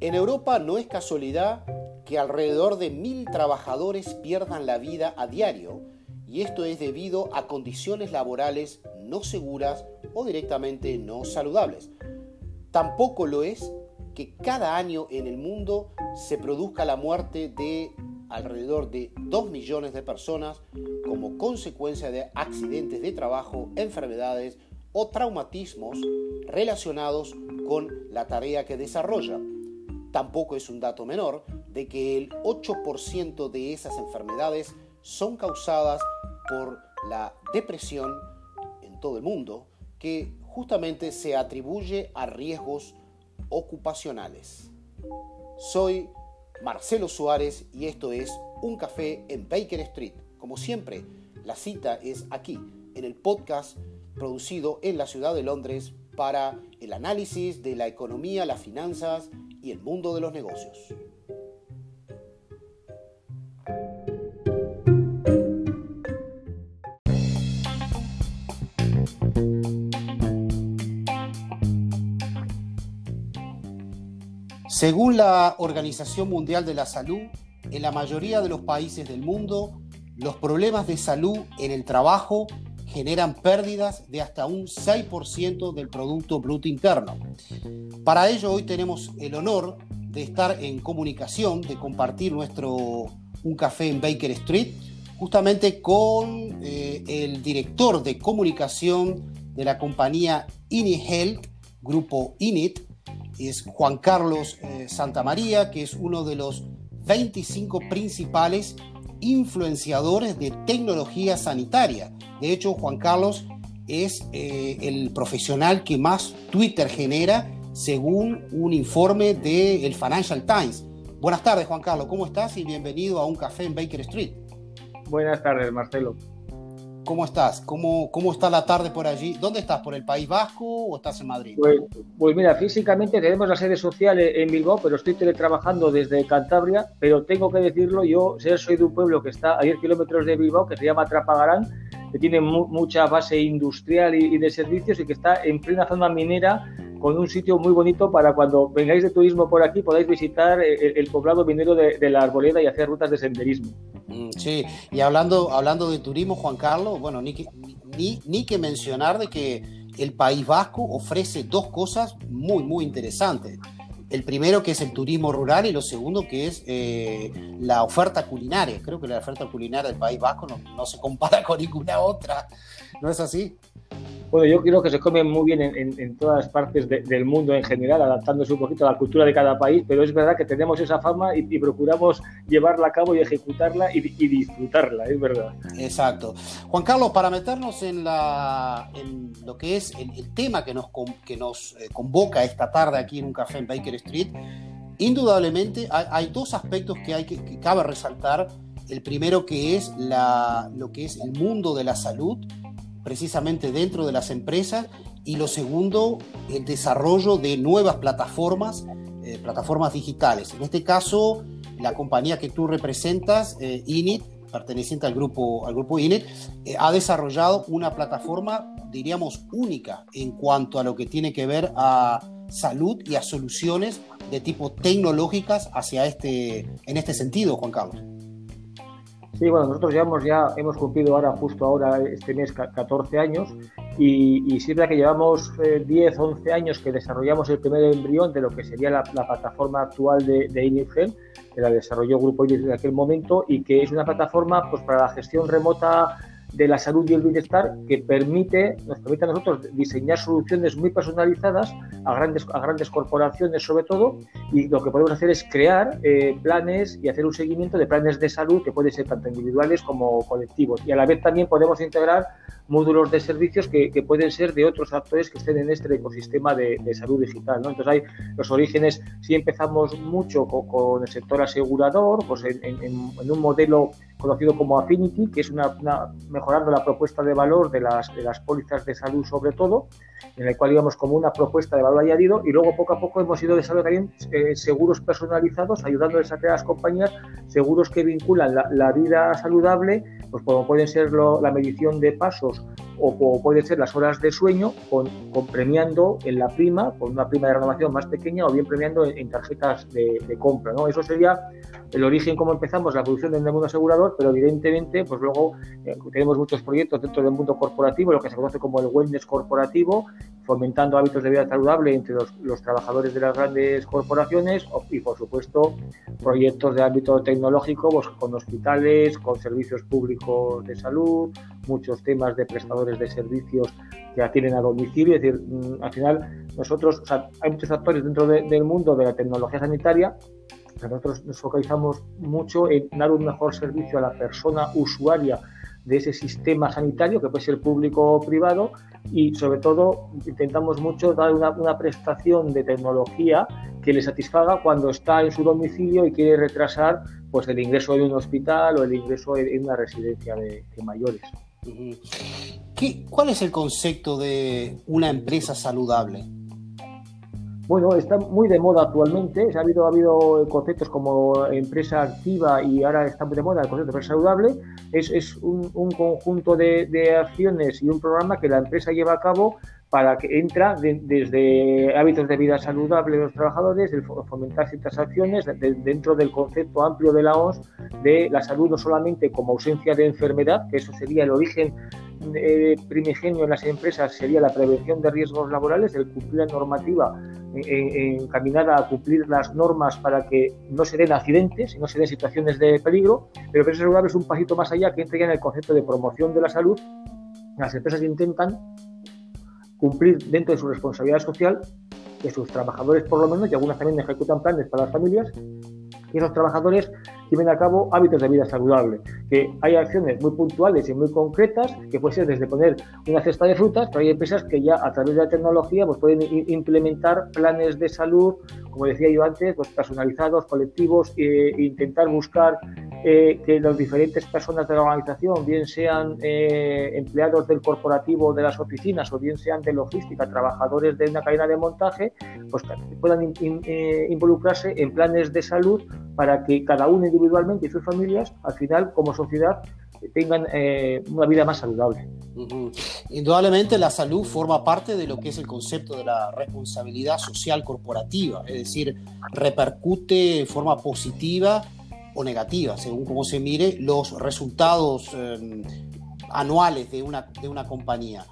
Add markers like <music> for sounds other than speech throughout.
En Europa no es casualidad que alrededor de mil trabajadores pierdan la vida a diario y esto es debido a condiciones laborales no seguras o directamente no saludables. Tampoco lo es que cada año en el mundo se produzca la muerte de alrededor de 2 millones de personas como consecuencia de accidentes de trabajo, enfermedades o traumatismos relacionados con la tarea que desarrolla. Tampoco es un dato menor de que el 8% de esas enfermedades son causadas por la depresión en todo el mundo, que justamente se atribuye a riesgos ocupacionales. Soy Marcelo Suárez y esto es Un Café en Baker Street. Como siempre, la cita es aquí, en el podcast producido en la ciudad de Londres para el análisis de la economía, las finanzas y el mundo de los negocios. Según la Organización Mundial de la Salud, en la mayoría de los países del mundo, los problemas de salud en el trabajo generan pérdidas de hasta un 6% del Producto Bruto Interno. Para ello hoy tenemos el honor de estar en comunicación, de compartir nuestro un café en Baker Street, justamente con eh, el director de comunicación de la compañía INI Health, grupo INIT, es Juan Carlos eh, Santamaría, que es uno de los 25 principales influenciadores de tecnología sanitaria. De hecho, Juan Carlos es eh, el profesional que más Twitter genera según un informe del Financial Times. Buenas tardes, Juan Carlos, ¿cómo estás? Y bienvenido a un café en Baker Street. Buenas tardes, Marcelo. ¿Cómo estás? ¿Cómo, ¿Cómo está la tarde por allí? ¿Dónde estás? ¿Por el País Vasco o estás en Madrid? Pues, pues, mira, físicamente tenemos la sede social en Bilbao, pero estoy teletrabajando desde Cantabria, pero tengo que decirlo, yo soy de un pueblo que está a 10 kilómetros de Bilbao, que se llama Trapagarán, que tiene mucha base industrial y, de servicios y que está en plena zona minera con un sitio muy bonito para cuando vengáis de turismo por aquí podáis visitar el, poblado minero de, de la Arboleda y hacer rutas de senderismo. Mm, sí, y hablando, hablando de turismo, Juan Carlos, bueno, ni que, ni, que mencionar de que el País Vasco ofrece dos cosas muy, muy interesantes. El primero que es el turismo rural y lo segundo que es eh, la oferta culinaria. Creo que la oferta culinaria del País Vasco no, no se compara <laughs> con ninguna otra. ¿No es así? Bueno, yo creo que se come muy bien en, todas partes del mundo en general, adaptándose un poquito a la cultura de cada país, pero es verdad que tenemos esa fama y, procuramos llevarla a cabo y ejecutarla y, disfrutarla, es verdad. Exacto. Juan Carlos, para meternos en, la, en lo que es el, tema que nos, que nos eh, convoca esta tarde aquí en un café en Baker Street, indudablemente hay, dos aspectos que, hay que, que cabe resaltar. El primero que es la, lo que es el mundo de la salud precisamente dentro de las empresas y lo segundo, el desarrollo de nuevas plataformas, eh, plataformas digitales. En este caso, la compañía que tú representas, eh, Init, perteneciente al grupo, al grupo Init, eh, ha desarrollado una plataforma, diríamos, única en cuanto a lo que tiene que ver a salud y a soluciones de tipo tecnológicas hacia este, en este sentido, Juan Carlos. Sí, bueno, nosotros ya hemos, ya hemos cumplido ahora, justo ahora, este mes, 14 años y, y sí que llevamos 10, eh, 11 años que desarrollamos el primer embrión de lo que sería la, plataforma actual de, de que la desarrolló Grupo Inifel en aquel momento y que es una plataforma pues, para la gestión remota de la salud y el bienestar que permite, nos permite a nosotros diseñar soluciones muy personalizadas a grandes, a grandes corporaciones sobre todo y lo que podemos hacer es crear eh, planes y hacer un seguimiento de planes de salud que pueden ser tanto individuales como colectivos y a la vez también podemos integrar módulos de servicios que, pueden ser de otros actores que estén en este ecosistema de, salud digital. ¿no? Entonces hay los orígenes, si empezamos mucho con, el sector asegurador, pues en, un modelo conocido como Affinity, que es una, mejorando la propuesta de valor de las, de las pólizas de salud sobre todo, en el cual íbamos como una propuesta de valor añadido y luego poco a poco hemos ido desarrollando eh, seguros personalizados, ayudándoles a crear las compañías, seguros que vinculan la, vida saludable, pues como pueden ser la medición de pasos o, pueden ser las horas de sueño, con, premiando en la prima, con una prima de renovación más pequeña o bien premiando en, tarjetas de, compra. Eso sería el origen, como empezamos, la producción del mundo asegurador, pero evidentemente, pues luego eh, tenemos muchos proyectos dentro del mundo corporativo, lo que se conoce como el wellness corporativo, fomentando hábitos de vida saludable entre los, trabajadores de las grandes corporaciones y, por supuesto, proyectos de ámbito tecnológico pues, con hospitales, con servicios públicos de salud, muchos temas de prestadores de servicios que atienden a domicilio. Es decir, mm, al final, nosotros, o sea, hay muchos actores dentro del mundo de la tecnología sanitaria nosotros nos focalizamos mucho en dar un mejor servicio a la persona usuaria de ese sistema sanitario, que puede ser público o privado, y sobre todo intentamos mucho dar una, prestación de tecnología que le satisfaga cuando está en su domicilio y quiere retrasar pues, el ingreso en un hospital o el ingreso en una residencia de, mayores. ¿Qué, ¿Cuál es el concepto de una empresa saludable? Bueno, está muy de moda actualmente. Ha habido, ha habido conceptos como empresa activa y ahora está muy de moda el concepto de empresa saludable. Es, un, conjunto de, acciones y un programa que la empresa lleva a cabo para que entra desde hábitos de vida saludable de los trabajadores, el fomentar ciertas acciones dentro del concepto amplio de la OMS de la salud no solamente como ausencia de enfermedad, que eso sería el origen eh, primigenio en las empresas sería la prevención de riesgos laborales, el cumplir la normativa encaminada a cumplir las normas para que no se den accidentes y no se den situaciones de peligro, pero que saludable es un pasito más allá que entra ya en el concepto de promoción de la salud. Las empresas intentan cumplir dentro de su responsabilidad social que sus trabajadores por lo menos, y algunas también ejecutan planes para las familias, que esos trabajadores lleven a cabo hábitos de vida saludable, que hay acciones muy puntuales y muy concretas, que puede ser desde poner una cesta de frutas, pero hay empresas que ya a través de la tecnología pues pueden implementar planes de salud, como decía yo antes, pues personalizados, colectivos, e intentar buscar eh, que las diferentes personas de la organización, bien sean eh, empleados del corporativo de las oficinas o bien sean de logística, trabajadores de una cadena de montaje, pues puedan eh, involucrarse en planes de salud para que cada uno individualmente y sus familias, al final, como sociedad, tengan eh, una vida más saludable. Indudablemente la salud forma parte de lo que es el concepto de la responsabilidad social corporativa, es decir, repercute de forma positiva negativa, según cómo se mire, los resultados em, anuales de una, de una compañía.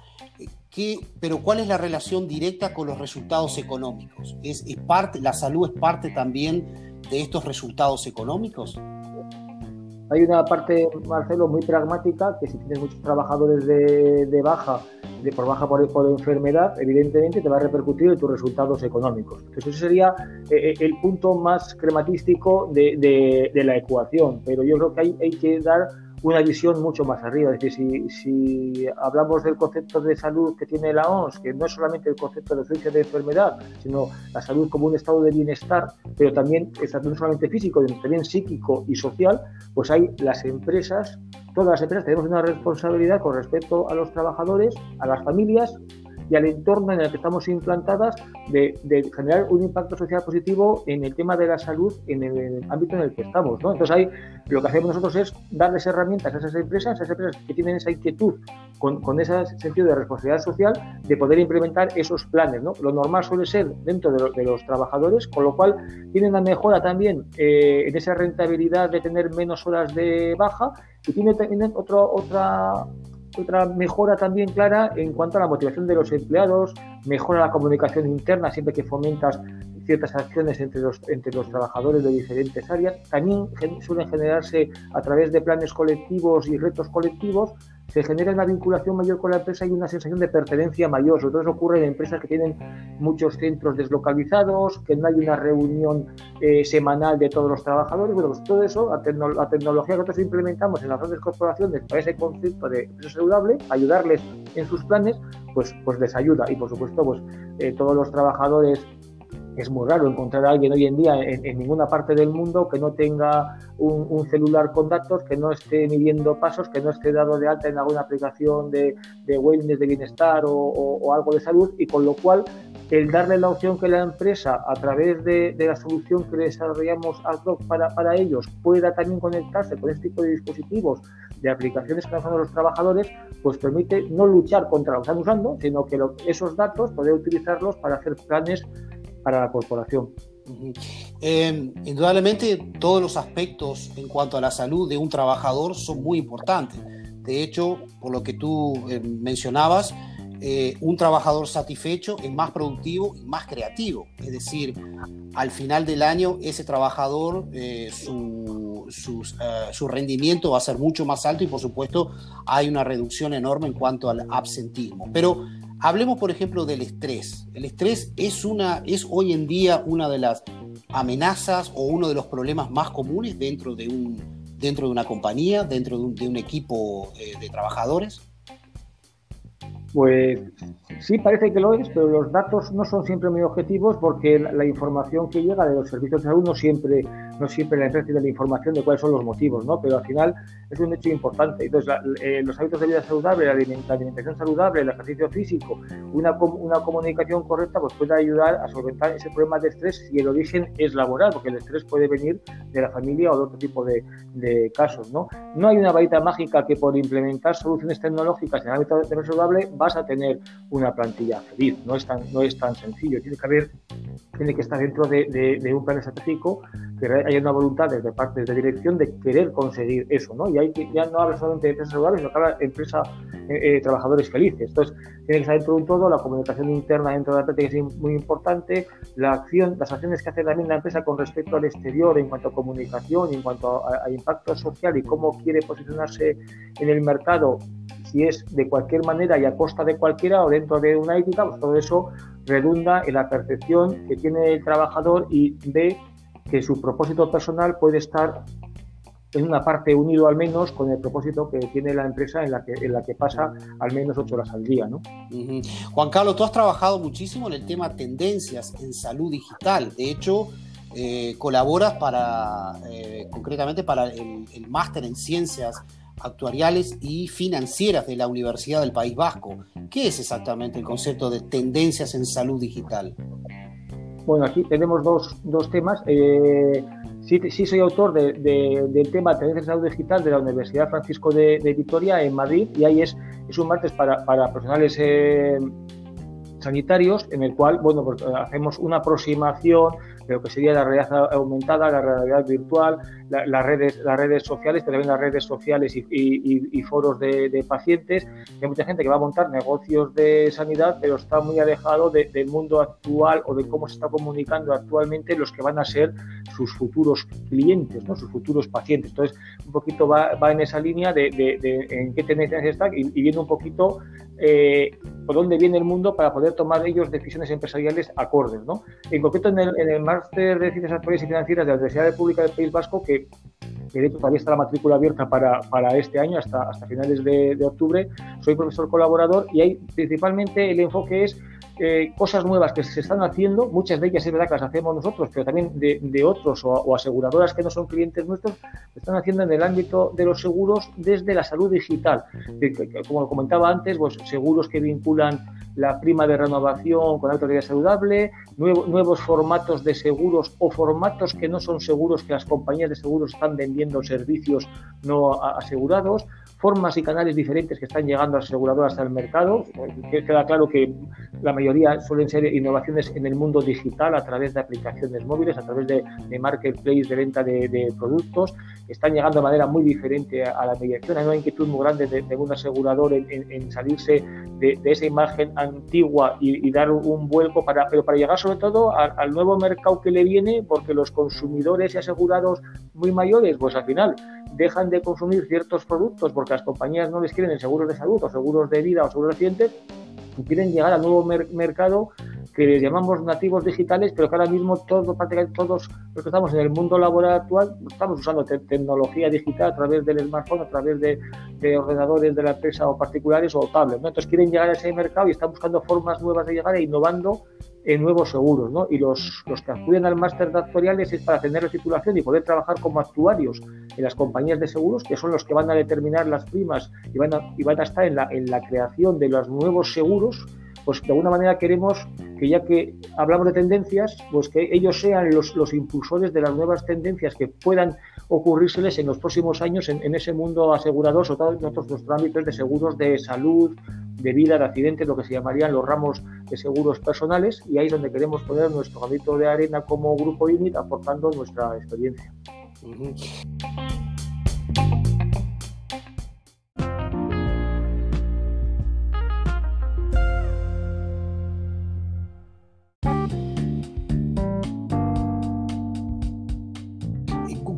¿Qué, pero ¿cuál es la relación directa con los resultados económicos? ¿Es, es parte, ¿La salud es parte también de estos resultados económicos? Hay una parte, Marcelo, muy pragmática, que si tienes muchos trabajadores de, baja, de por baja por, por, enfermedad, evidentemente te va a repercutir en tus resultados económicos. Entonces ese sería eh, eh, el punto más crematístico de, de, la ecuación, pero yo creo que hay, hay que dar una visión mucho más arriba. Es decir, si, hablamos del concepto de salud que tiene la OMS, que no es solamente el concepto de ausencia de enfermedad, sino la salud como un estado de bienestar, pero también no solamente físico, sino también psíquico y social, pues hay las empresas, todas las empresas tenemos una responsabilidad con respecto a los trabajadores, a las familias y al entorno en el que estamos implantadas de, generar un impacto social positivo en el tema de la salud en el, ámbito en el que estamos. ¿no? Entonces ahí lo que hacemos nosotros es darles herramientas a esas empresas, a esas empresas que tienen esa inquietud con, con ese sentido de responsabilidad social de poder implementar esos planes. ¿no? Lo normal suele ser dentro de, los trabajadores, con lo cual tienen una mejora también eh, en esa rentabilidad de tener menos horas de baja y tiene también otra otra mejora también clara en cuanto a la motivación de los empleados, mejora la comunicación interna siempre que fomentas ciertas acciones entre los, entre los trabajadores de diferentes áreas. También suelen generarse a través de planes colectivos y retos colectivos se genera una vinculación mayor con la empresa y una sensación de pertenencia mayor. Sobre todo eso ocurre en empresas que tienen muchos centros deslocalizados, que no hay una reunión eh, semanal de todos los trabajadores. Bueno, pues todo eso, la, tecnología que nosotros implementamos en las grandes corporaciones para ese concepto de empresa saludable, ayudarles en sus planes, pues, pues les ayuda. Y por supuesto, pues eh, todos los trabajadores es muy raro encontrar a alguien hoy en día en, ninguna parte del mundo que no tenga un, celular con datos, que no esté midiendo pasos, que no esté dado de alta en alguna aplicación de, de wellness, de bienestar o, algo de salud, y con lo cual el darle la opción que la empresa, a través de, la solución que desarrollamos para, para ellos, pueda también conectarse con este tipo de dispositivos, de aplicaciones que están los trabajadores, pues permite no luchar contra lo que están usando, sino que esos datos poder utilizarlos para hacer planes para la corporación. Em, indudablemente todos los aspectos en cuanto a la salud de un trabajador son muy importantes. De hecho, por lo que tú em, mencionabas, eh, un trabajador satisfecho es más productivo y más creativo. Es decir, al final del año ese trabajador, eh, su, eh, su, rendimiento va a ser mucho más alto y por supuesto hay una reducción enorme en cuanto al absentismo. Pero hablemos por ejemplo del estrés. El estrés es, una, es hoy en día una de las amenazas o uno de los problemas más comunes dentro de, dentro de una compañía, dentro de un, de un equipo de trabajadores. Pues sí, parece que lo es, pero los datos no son siempre muy objetivos porque la información que llega de los servicios de salud no siempre, no siempre la empresa de la información de cuáles son los motivos, ¿no? Pero al final es un hecho importante. Entonces, eh, los hábitos de vida saludable, la, alimentación saludable, el ejercicio físico, una, una comunicación correcta, pues puede ayudar a solventar ese problema de estrés si el origen es laboral, porque el estrés puede venir de la familia o de otro tipo de, casos, ¿no? No hay una varita mágica que por implementar soluciones tecnológicas en el ámbito de saludable vas a tener una plantilla feliz. No es tan, no es tan sencillo. Tiene que haber, tiene que estar dentro de, un plan estratégico que haya una voluntad desde parte de dirección de querer conseguir eso, ¿no? Y ya no habla solamente de empresas saludables, sino que habla de empresa, eh, eh, trabajadores felices. Entonces, tiene que estar dentro de un todo, la comunicación interna dentro de la práctica es muy importante, la acción, las acciones que hace también la empresa con respecto al exterior en cuanto a comunicación, en cuanto a impacto social y cómo quiere posicionarse en el mercado si es de cualquier manera y a costa de cualquiera o dentro de una ética, pues todo eso redunda en la percepción que tiene el trabajador y ve que su propósito personal puede estar en una parte unido al menos con el propósito que tiene la empresa en la que, en la que pasa al menos ocho horas al día. ¿no? Juan Carlos, tú has trabajado muchísimo en el tema tendencias en salud digital. De hecho, eh, colaboras para, eh, concretamente para el, el máster en ciencias actuariales y financieras de la Universidad del País Vasco. ¿Qué es exactamente el concepto de tendencias en salud digital? Bueno, aquí tenemos dos, dos temas. Eh, sí, soy autor de, del tema Tendencias en Salud Digital de la Universidad Francisco de, Vitoria en Madrid y ahí es, es un martes para, para profesionales eh, sanitarios en el cual bueno, pues, hacemos una aproximación de lo que sería la realidad aumentada, la realidad virtual, las, redes, las redes sociales, pero también las redes sociales y, foros de, pacientes. Hay mucha gente que va a montar negocios de sanidad, pero está muy alejado del mundo actual o de cómo se está comunicando actualmente los que van a ser sus futuros clientes, ¿no? sus futuros pacientes. Entonces, un poquito va, en esa línea de, en qué tendencias está y, viendo un poquito eh, por dónde viene el mundo para poder tomar ellos decisiones empresariales acordes. ¿no? En concreto, en el, en el máster de Ciencias Actuales y Financieras de la Universidad Pública del País Vasco, que de hecho todavía está la matrícula abierta para, para este año, hasta, hasta finales de, de, octubre. Soy profesor colaborador y ahí principalmente el enfoque es eh, cosas nuevas que se están haciendo, muchas de ellas es verdad que las hacemos nosotros, pero también de, de otros o, aseguradoras que no son clientes nuestros, se están haciendo en el ámbito de los seguros desde la salud digital. Como comentaba antes, pues, seguros que vinculan la prima de renovación con autoridad saludable, nuevos formatos de seguros o formatos que no son seguros que las compañías de seguros están vendiendo servicios no asegurados, formas y canales diferentes que están llegando a aseguradoras al mercado. Queda claro que la mayoría suelen ser innovaciones en el mundo digital a través de aplicaciones móviles, a través de, marketplace de venta de, productos. Están llegando de manera muy diferente a, la mediación. Hay una inquietud muy grande de, un asegurador en, salirse de, esa imagen antigua y, dar un vuelco, para, pero para llegar sobre todo al nuevo mercado que le viene, porque los consumidores y asegurados muy mayores, pues al final dejan de consumir ciertos productos porque las compañías no les quieren en seguros de salud o seguros de vida o seguros de accidentes y quieren llegar al nuevo mercado que les llamamos nativos digitales, pero que ahora mismo todos, prácticamente todos los que estamos en el mundo laboral actual estamos usando tecnología digital a través del smartphone, a través de, ordenadores de la empresa o particulares o tablets. Entonces quieren llegar a ese mercado y están buscando formas nuevas de llegar e innovando en nuevos seguros, ¿no? Y los, los que acuden al máster de es para tener la titulación y poder trabajar como actuarios en las compañías de seguros, que son los que van a determinar las primas y van a, y van a estar en la, en la creación de los nuevos seguros, pues de alguna manera queremos que ya que hablamos de tendencias, pues que ellos sean los, los impulsores de las nuevas tendencias que puedan ocurrírseles en los próximos años en, ese mundo asegurador, sobre todo en otros, nuestros ámbitos de seguros de salud, de vida, de accidentes, lo que se llamarían los ramos de seguros personales, y ahí es donde queremos poner nuestro granito de arena como grupo INIT aportando nuestra experiencia.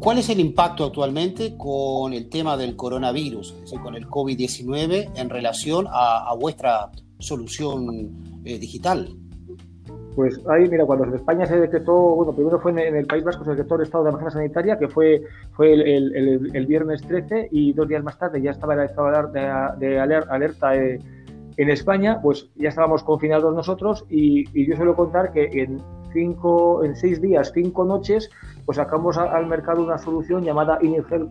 ¿Cuál es el impacto actualmente con el tema del coronavirus, con el COVID-19 en relación a, vuestra solución eh, digital? Pues ahí, mira, cuando en España se decretó, bueno, primero fue en, el País Vasco, se decretó el estado de emergencia sanitaria, que fue, fue el, viernes 13 y dos días más tarde ya estaba el estado de, alerta eh, en España, pues ya estábamos confinados nosotros y, y yo suelo contar que en cinco, en seis días, cinco noches, pues sacamos al mercado una solución llamada Inigel,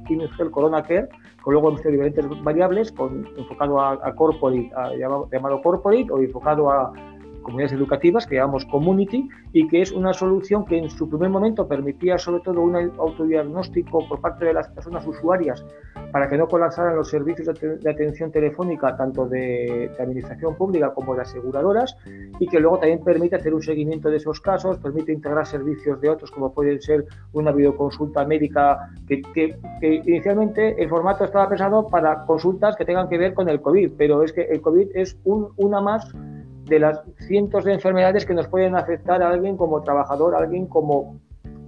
Corona Care, con luego diferentes variables, con, enfocado a, a corporate, llamado, llamado corporate o enfocado a comunidades educativas que llamamos community y que es una solución que en su primer momento permitía sobre todo un autodiagnóstico por parte de las personas usuarias para que no colapsaran los servicios de, atención telefónica tanto de, administración pública como de aseguradoras y que luego también permite hacer un seguimiento de esos casos, permite integrar servicios de otros como pueden ser una videoconsulta médica que, que, inicialmente el formato estaba pensado para consultas que tengan que ver con el COVID, pero es que el COVID es un, una más de las cientos de enfermedades que nos pueden afectar a alguien como trabajador, alguien como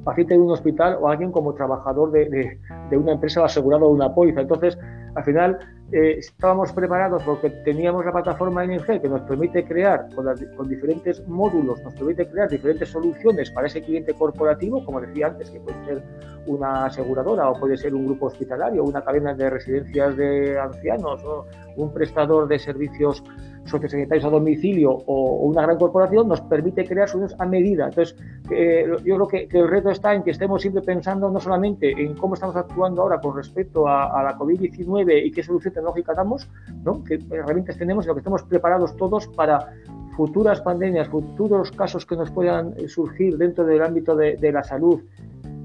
paciente de un hospital o alguien como trabajador de, de, una empresa o asegurado de una póliza. Entonces, al final, eh, estábamos preparados porque teníamos la plataforma NG que nos permite crear con, con, diferentes módulos, nos permite crear diferentes soluciones para ese cliente corporativo, como decía antes, que puede ser una aseguradora o puede ser un grupo hospitalario, una cadena de residencias de ancianos o un prestador de servicios sociosanitarios a domicilio o, una gran corporación, nos permite crear soluciones a medida. Entonces, eh, yo creo que, el reto está en que estemos siempre pensando no solamente en cómo estamos actuando ahora con respecto a, la COVID-19 y qué solución tecnológica damos, ¿no? qué herramientas tenemos, sino que estemos preparados todos para futuras pandemias, futuros casos que nos puedan surgir dentro del ámbito de, la salud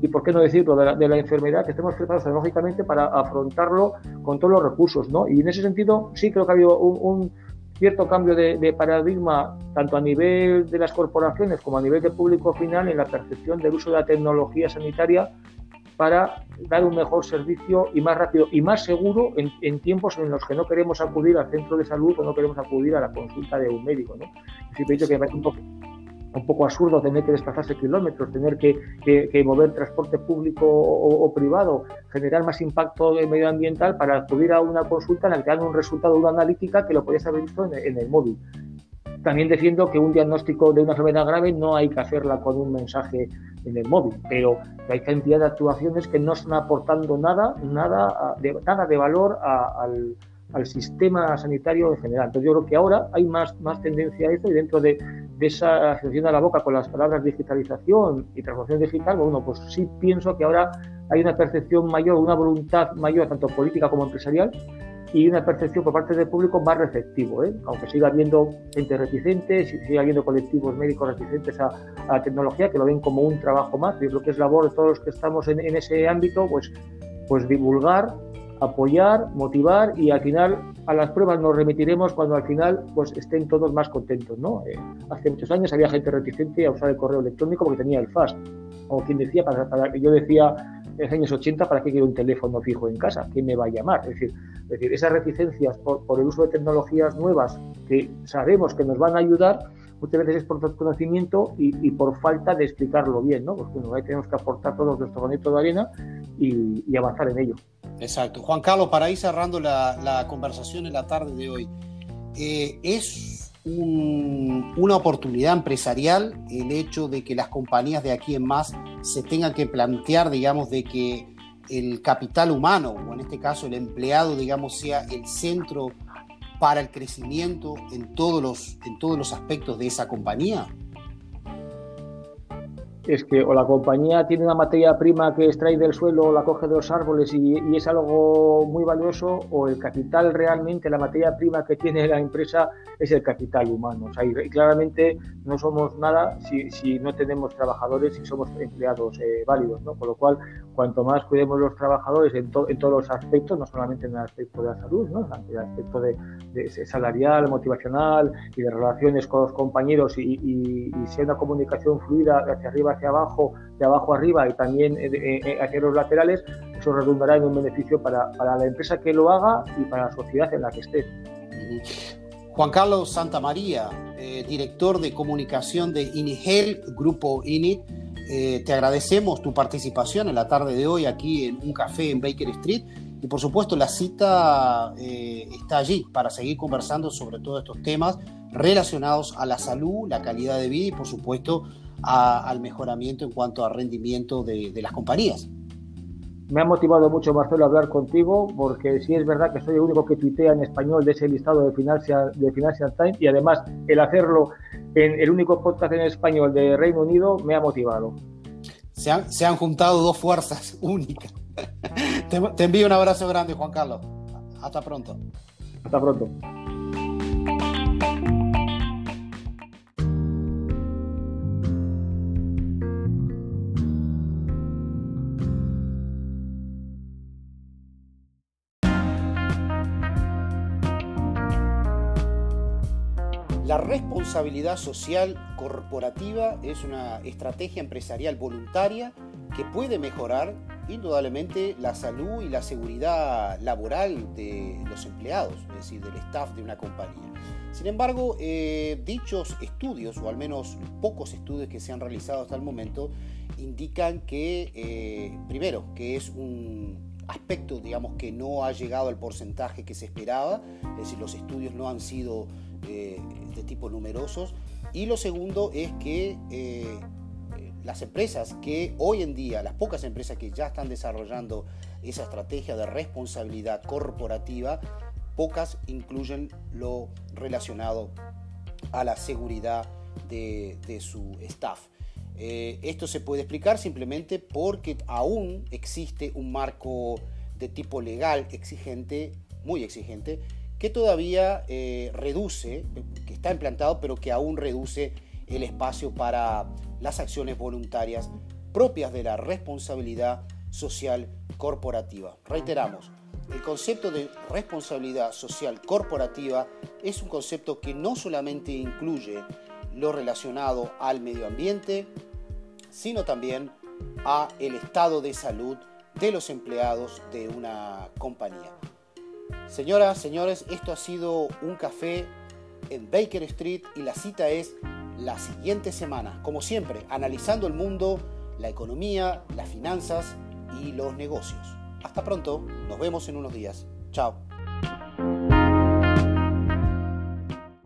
y, por qué no decirlo, de la, enfermedad, que estemos preparados tecnológicamente para afrontarlo con todos los recursos. ¿no? Y en ese sentido, sí creo que ha habido un cierto cambio de, paradigma, tanto a nivel de las corporaciones como a nivel del público final, en la percepción del uso de la tecnología sanitaria para dar un mejor servicio y más rápido y más seguro en, tiempos en los que no queremos acudir al centro de salud o no queremos acudir a la consulta de un médico. ¿no? que me parece un poco un poco absurdo tener que desplazarse kilómetros, tener que, mover transporte público o, privado, generar más impacto medioambiental para acudir a una consulta en la que dan un resultado una analítica que lo podías haber visto en, el móvil. También defiendo que un diagnóstico de una enfermedad grave no hay que hacerla con un mensaje en el móvil, pero hay cantidad de actuaciones que no están aportando nada, nada de, nada de valor al, al sistema sanitario en general. Entonces yo creo que ahora hay más, más tendencia a eso y dentro de, de esa asociación a la boca con las palabras digitalización y transformación digital, bueno, pues sí pienso que ahora hay una percepción mayor, una voluntad mayor, tanto política como empresarial, y una percepción por parte del público más receptivo, ¿eh? aunque siga habiendo gente reticente, siga habiendo colectivos médicos reticentes a, la tecnología, que lo ven como un trabajo más, y lo que es labor de todos los que estamos en, en ese ámbito, pues, pues divulgar apoyar, motivar y al final a las pruebas nos remitiremos cuando al final pues estén todos más contentos. ¿no? Eh, hace muchos años había gente reticente a usar el correo electrónico porque tenía el FAST. O quien decía, para, para, yo decía en los años 80, ¿para qué quiero un teléfono fijo en casa? ¿Quién me va a llamar? Es decir, es decir esas reticencias por, por el uso de tecnologías nuevas que sabemos que nos van a ayudar, muchas veces es por desconocimiento y, y, por falta de explicarlo bien, ¿no? Pues bueno, ahí tenemos que aportar todos nuestro granito de arena y, y avanzar en ello. Exacto. Juan Carlos, para ir cerrando la, conversación en la tarde de hoy, eh, ¿es una oportunidad empresarial el hecho de que las compañías de aquí en más se tengan que plantear, digamos, de que el capital humano, o en este caso el empleado, digamos, sea el centro para el crecimiento en todos los, en todos los aspectos de esa compañía? Es que o la compañía tiene una materia prima que extrae del suelo o la coge de los árboles y, es algo muy valioso, o el capital realmente, la materia prima que tiene la empresa es el capital humano. O sea, y, claramente no somos nada si, no tenemos trabajadores y somos empleados eh, válidos, ¿no? Con lo cual, cuanto más cuidemos los trabajadores en, todos los aspectos, no solamente en el aspecto de la salud, ¿no? en el aspecto de, salarial, motivacional y de relaciones con los compañeros y, y, y sea una comunicación fluida hacia arriba hacia abajo, de abajo arriba y también eh, eh, hacia los laterales, eso redundará en un beneficio para, la empresa que lo haga y para la sociedad en la que esté. Juan Carlos Santamaría, eh, director de comunicación de Inigel, Grupo INIT, te agradecemos tu participación en la tarde de hoy aquí en un café en Baker Street y por supuesto la cita está allí para seguir conversando sobre todos estos temas relacionados a la salud, la calidad de vida y por supuesto al mejoramiento en cuanto a rendimiento de, las compañías. Me ha motivado mucho, Marcelo, hablar contigo, porque sí es verdad que soy el único que tuitea en español de ese listado de Financial, de Financial Times y además el hacerlo en el único podcast en español de Reino Unido me ha motivado. Se han, se han juntado dos fuerzas <laughs> únicas. te, te envío un abrazo grande, Juan Carlos. Hasta pronto. Hasta pronto. Responsabilidad social corporativa es una estrategia empresarial voluntaria que puede mejorar indudablemente la salud y la seguridad laboral de los empleados, es decir, del staff de una compañía. Sin embargo, eh, dichos estudios, o al menos pocos estudios que se han realizado hasta el momento, indican que, eh, primero, que es un aspecto, digamos, que no ha llegado al porcentaje que se esperaba, es decir, los estudios no han sido eh, de tipo numerosos. Y lo segundo es que eh, las empresas que hoy en día, las pocas empresas que ya están desarrollando esa estrategia de responsabilidad corporativa, pocas incluyen lo relacionado a la seguridad de, su staff. Eh, esto se puede explicar simplemente porque aún existe un marco de tipo legal exigente, muy exigente, que todavía eh, reduce, que está implantado, pero que aún reduce el espacio para las acciones voluntarias propias de la responsabilidad social corporativa. Reiteramos, el concepto de responsabilidad social corporativa es un concepto que no solamente incluye lo relacionado al medio ambiente, sino también a el estado de salud de los empleados de una compañía. Señoras, señores, esto ha sido un café en Baker Street y la cita es la siguiente semana, como siempre, analizando el mundo, la economía, las finanzas y los negocios. Hasta pronto, nos vemos en unos días. Chao.